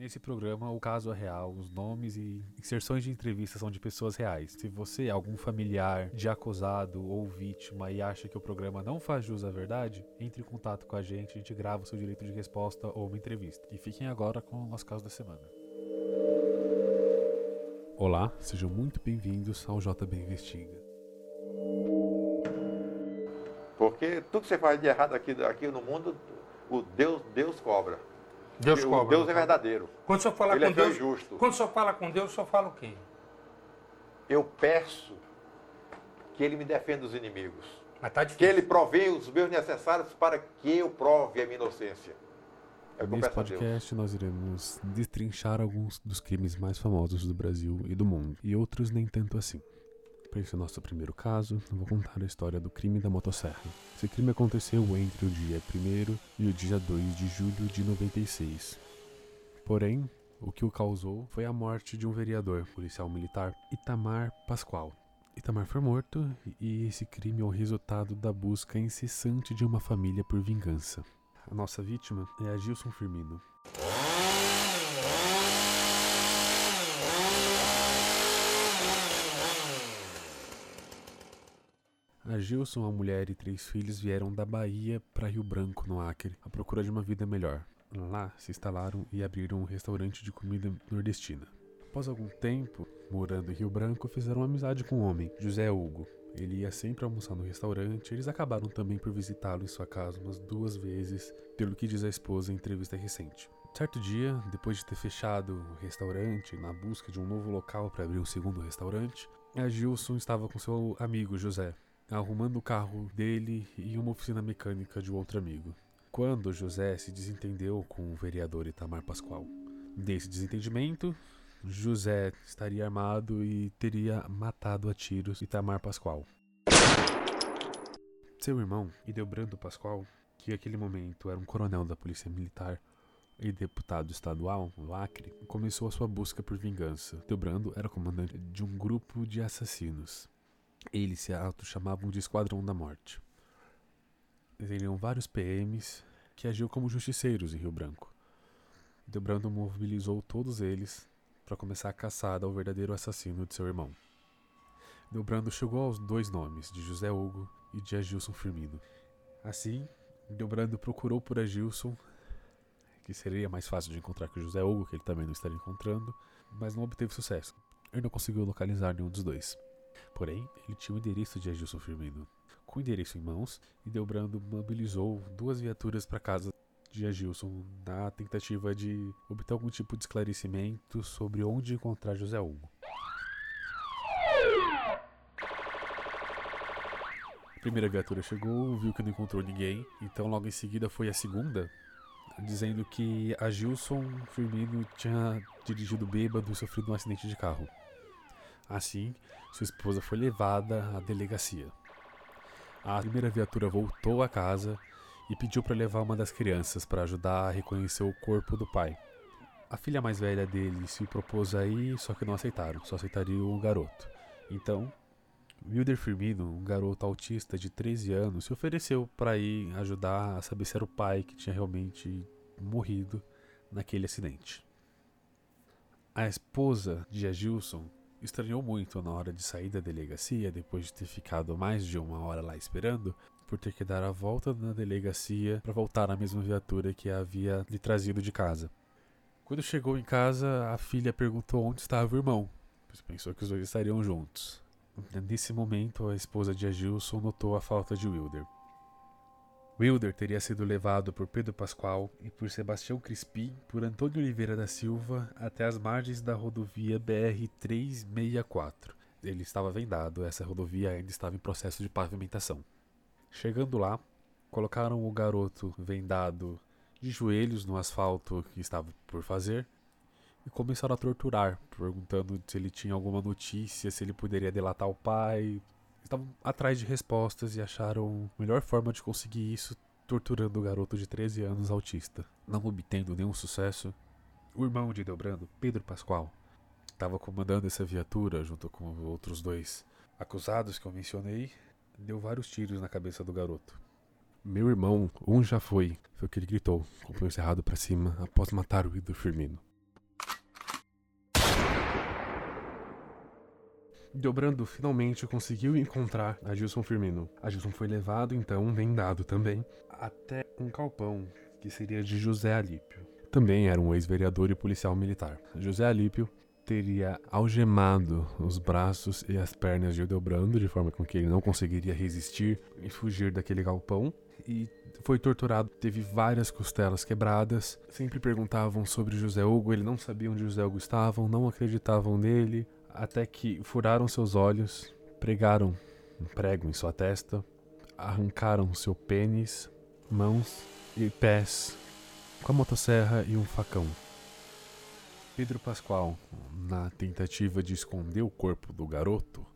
Nesse programa, o caso é real, os nomes e inserções de entrevista são de pessoas reais. Se você é algum familiar de acusado ou vítima e acha que o programa não faz jus à verdade, entre em contato com a gente, a gente grava o seu direito de resposta ou uma entrevista. E fiquem agora com o nosso caso da semana. Olá, sejam muito bem-vindos ao JB Investiga. Porque tudo que você faz de errado aqui, aqui no mundo, o Deus, Deus cobra. Deus o cobra. Deus é verdadeiro. Quando o senhor fala Ele com é Deus, justo. quando o senhor fala com Deus, o senhor fala o quê? Eu peço que ele me defenda dos inimigos. Mas tá Que ele provê os meus necessários para que eu prove a minha inocência. É o que eu Nesse peço a Deus. podcast, nós iremos destrinchar alguns dos crimes mais famosos do Brasil e do mundo, e outros nem tanto assim. Para esse nosso primeiro caso, eu vou contar a história do crime da motosserra. Esse crime aconteceu entre o dia 1 e o dia 2 de julho de 96. Porém, o que o causou foi a morte de um vereador, policial militar, Itamar Pascoal. Itamar foi morto e esse crime é o resultado da busca incessante de uma família por vingança. A nossa vítima é a Gilson Firmino. A Gilson, a mulher e três filhos vieram da Bahia para Rio Branco, no Acre, à procura de uma vida melhor. Lá se instalaram e abriram um restaurante de comida nordestina. Após algum tempo, morando em Rio Branco, fizeram amizade com um homem, José Hugo. Ele ia sempre almoçar no restaurante, eles acabaram também por visitá-lo em sua casa umas duas vezes, pelo que diz a esposa em entrevista recente. Certo dia, depois de ter fechado o restaurante na busca de um novo local para abrir um segundo restaurante, a Gilson estava com seu amigo José, arrumando o carro dele e uma oficina mecânica de outro amigo. Quando José se desentendeu com o vereador Itamar Pascoal. Nesse desentendimento, José estaria armado e teria matado a tiros Itamar Pascoal. Seu irmão, Ideobrando Pascoal, que naquele momento era um coronel da Polícia Militar e deputado estadual no Acre, começou a sua busca por vingança. Ideobrando era comandante de um grupo de assassinos. Eles se auto-chamavam de Esquadrão da Morte. Teriam vários PMs que agiam como justiceiros em Rio Branco. Debrando mobilizou todos eles para começar a caçada ao verdadeiro assassino de seu irmão. Delbrando chegou aos dois nomes, de José Hugo e de Agilson Firmino. Assim, Delbrando procurou por Agilson, que seria mais fácil de encontrar que José Hugo, que ele também não estaria encontrando, mas não obteve sucesso. Ele não conseguiu localizar nenhum dos dois. Porém, ele tinha o endereço de Agilson Firmino. Com o endereço em mãos, Delbrando mobilizou duas viaturas para casa de Agilson na tentativa de obter algum tipo de esclarecimento sobre onde encontrar José Hugo. A primeira viatura chegou, viu que não encontrou ninguém, então logo em seguida foi a segunda, dizendo que Agilson Firmino tinha dirigido bêbado e sofrido um acidente de carro. Assim, sua esposa foi levada à delegacia. A primeira viatura voltou à casa e pediu para levar uma das crianças para ajudar a reconhecer o corpo do pai. A filha mais velha dele se propôs a ir, só que não aceitaram, só aceitariam o garoto. Então, Wilder Firmino, um garoto autista de 13 anos, se ofereceu para ir ajudar a saber se era o pai que tinha realmente morrido naquele acidente. A esposa de Agilson estranhou muito na hora de sair da delegacia, depois de ter ficado mais de uma hora lá esperando, por ter que dar a volta na delegacia para voltar na mesma viatura que havia lhe trazido de casa. Quando chegou em casa, a filha perguntou onde estava o irmão, pois pensou que os dois estariam juntos. Nesse momento, a esposa de Agilson notou a falta de Wilder. Wilder teria sido levado por Pedro Pascoal e por Sebastião Crispim por Antônio Oliveira da Silva até as margens da rodovia BR-364. Ele estava vendado, essa rodovia ainda estava em processo de pavimentação. Chegando lá, colocaram o garoto vendado de joelhos no asfalto que estava por fazer e começaram a torturar, perguntando se ele tinha alguma notícia, se ele poderia delatar o pai. Estavam atrás de respostas e acharam a melhor forma de conseguir isso torturando o garoto de 13 anos autista. Não obtendo nenhum sucesso, o irmão de Delbrando, Pedro Pascoal, estava comandando essa viatura junto com outros dois acusados que eu mencionei, deu vários tiros na cabeça do garoto. Meu irmão, um já foi, foi o que ele gritou, com o punho cerrado para cima após matar o Ido Firmino. Dobrando finalmente conseguiu encontrar a Gilson Firmino. A Gilson foi levado, então, vendado também, até um calpão que seria de José Alípio. Também era um ex-vereador e policial militar. José Alípio teria algemado os braços e as pernas de Odebrando, de forma com que ele não conseguiria resistir e fugir daquele galpão. E foi torturado, teve várias costelas quebradas. Sempre perguntavam sobre José Hugo, ele não sabia onde José Hugo estava, não acreditavam nele, até que furaram seus olhos, pregaram um prego em sua testa, arrancaram seu pênis, mãos e pés com a motosserra e um facão. Pedro Pascoal, na tentativa de esconder o corpo do garoto,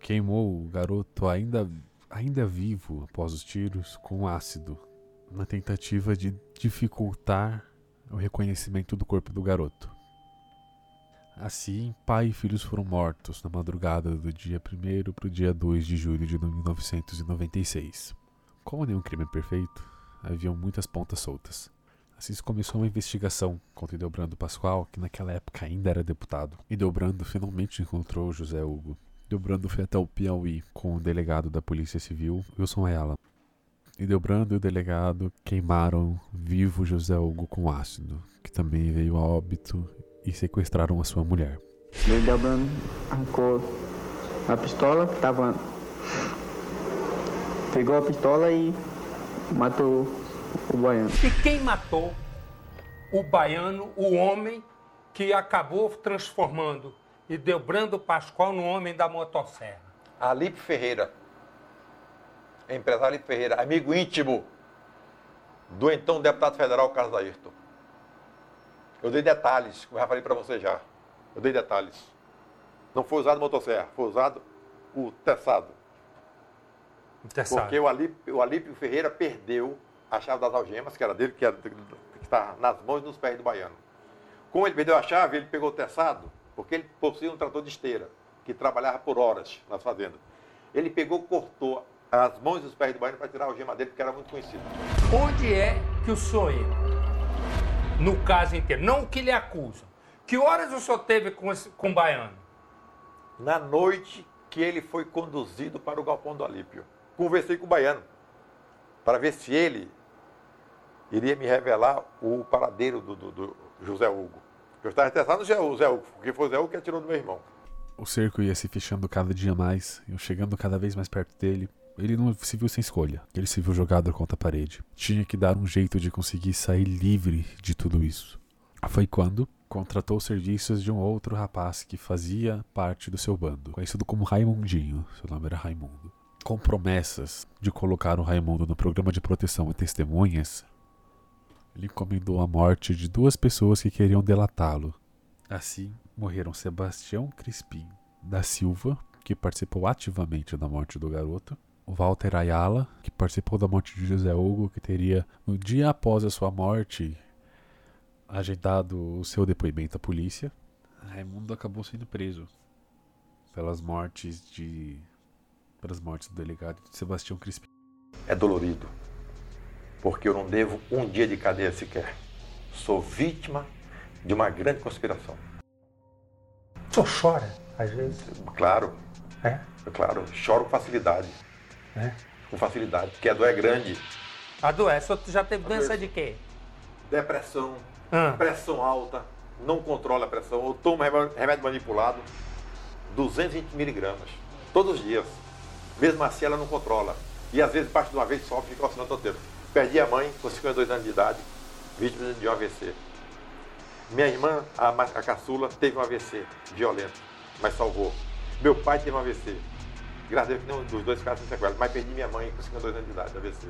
queimou o garoto ainda, ainda vivo após os tiros com ácido, na tentativa de dificultar o reconhecimento do corpo do garoto. Assim, pai e filhos foram mortos na madrugada do dia 1 para o dia 2 de julho de 1996. Como nenhum crime é perfeito, haviam muitas pontas soltas. Assim começou uma investigação contra Delbrando Pascoal, que naquela época ainda era deputado. E Delbrando finalmente encontrou José Hugo. Delbrando foi até o Piauí com o delegado da Polícia Civil, Wilson Ayala. E Delbrando e o delegado queimaram vivo José Hugo com ácido, que também veio a óbito e sequestraram a sua mulher. E Delbrando arrancou a pistola que. Pegou a pistola e matou o baiano. E quem matou o baiano, o homem que acabou transformando e Delbrando Pascoal no homem da motosserra? Alípio Ferreira, empresário Alípio Ferreira, amigo íntimo do então deputado federal Carlos Ayrton. Eu dei detalhes, como eu já falei para você já. Eu dei detalhes. Não foi usado motosserra, foi usado o teçado. Porque o Alípio, o Alípio Ferreira perdeu a chave das algemas, que era dele, que, era, que está nas mãos e nos pés do baiano. Como ele perdeu a chave, ele pegou o teçado, porque ele possuía um trator de esteira, que trabalhava por horas nas fazendas. Ele pegou, cortou as mãos e os pés do baiano para tirar a algema dele, porque era muito conhecido. Onde é que o entra? No caso inteiro, não o que lhe acusam. Que horas o senhor teve com, esse, com o baiano? Na noite que ele foi conduzido para o galpão do Alípio. Conversei com o baiano para ver se ele iria me revelar o paradeiro do, do, do José Hugo. Eu estava interessado no José Hugo, porque foi o José Hugo que atirou no meu irmão. O cerco ia se fechando cada dia mais, eu chegando cada vez mais perto dele. Ele não se viu sem escolha, ele se viu jogado contra a parede. Tinha que dar um jeito de conseguir sair livre de tudo isso. Foi quando contratou os serviços de um outro rapaz que fazia parte do seu bando, conhecido como Raimundinho. Seu nome era Raimundo com promessas de colocar o Raimundo no programa de proteção a testemunhas, ele encomendou a morte de duas pessoas que queriam delatá-lo. Assim, morreram Sebastião Crispim da Silva, que participou ativamente da morte do garoto, Walter Ayala, que participou da morte de José Hugo, que teria, no dia após a sua morte, agendado o seu depoimento à polícia. Raimundo acabou sendo preso pelas mortes de pelas mortes do delegado Sebastião Crispim. É dolorido, porque eu não devo um dia de cadeia sequer. Sou vítima de uma grande conspiração. O senhor chora, às vezes? Claro. É? Claro, choro com facilidade. É? Com facilidade, porque a dor é grande. A dor é? O senhor já teve doença de quê? Depressão, Ah. pressão alta, não controla a pressão. Eu tomo remédio remédio manipulado, 220 miligramas, todos os dias. Mesmo assim, ela não controla. E às vezes, parte de uma vez só, fica oscilando todo tempo. Perdi a mãe com 52 anos de idade, vítima de um AVC. Minha irmã, a, a caçula, teve um AVC violento, mas salvou. Meu pai teve um AVC. Graças a Deus nenhum dos dois casos sem sequela. Mas perdi minha mãe com 52 anos de idade, AVC.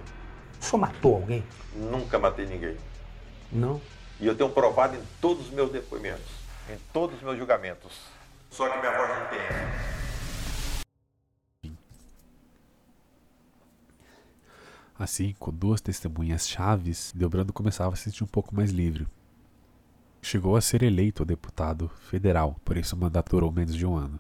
O senhor matou alguém? Nunca matei ninguém. Não. E eu tenho provado em todos os meus depoimentos, em todos os meus julgamentos. Só que minha voz não tem. Assim, com duas testemunhas chaves, Delbrando começava a se sentir um pouco mais livre. Chegou a ser eleito deputado federal, por isso o mandato durou menos de um ano.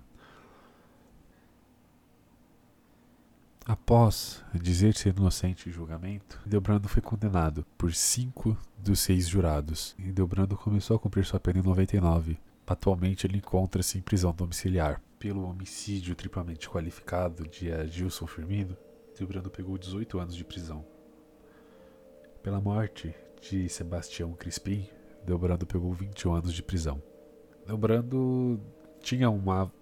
Após dizer ser inocente em julgamento, Delbrando foi condenado por cinco dos seis jurados, e Delbrando começou a cumprir sua pena em 99. Atualmente ele encontra-se em prisão domiciliar, pelo homicídio triplamente qualificado de Gilson Firmino, Delbrando pegou 18 anos de prisão. Pela morte de Sebastião Crispim, Delbrando pegou 21 anos de prisão. Delbrando tinha uma.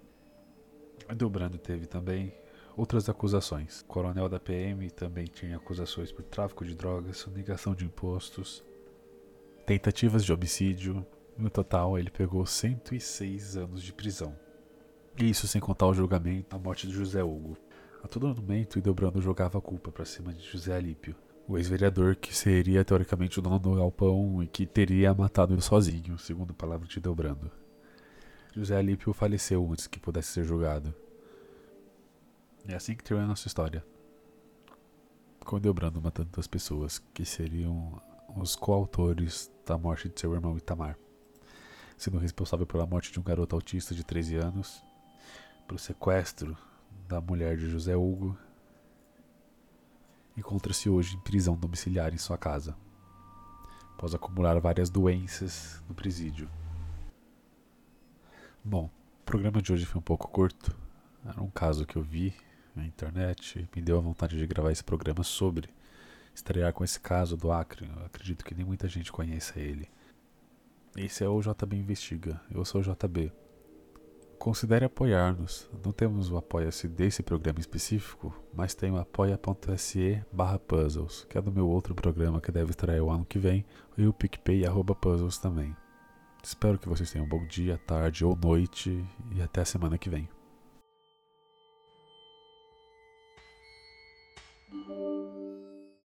Delbrando teve também outras acusações. O coronel da PM também tinha acusações por tráfico de drogas, sonegação de impostos, tentativas de homicídio. No total, ele pegou 106 anos de prisão. Isso sem contar o julgamento da morte de José Hugo. A todo momento, Ideobrando jogava a culpa para cima de José Alípio, o ex-vereador que seria teoricamente o dono do galpão e que teria matado ele sozinho, segundo palavras de Ideobrando. José Alípio faleceu antes que pudesse ser julgado. É assim que termina a nossa história. Com Ideobrando matando duas pessoas que seriam os coautores da morte de seu irmão Itamar, sendo responsável pela morte de um garoto autista de 13 anos, pelo sequestro da mulher de José Hugo, encontra-se hoje em prisão domiciliar em sua casa, após acumular várias doenças no presídio. Bom, o programa de hoje foi um pouco curto. Era um caso que eu vi na internet me deu a vontade de gravar esse programa sobre estrear com esse caso do Acre. Eu acredito que nem muita gente conheça ele. Esse é o JB Investiga. Eu sou o JB. Considere apoiar-nos. Não temos o apoia-se desse programa específico, mas tem o apoia.se barra puzzles, que é do meu outro programa que deve estrear o ano que vem, e o PicPay arroba puzzles também. Espero que vocês tenham um bom dia, tarde ou noite e até a semana que vem.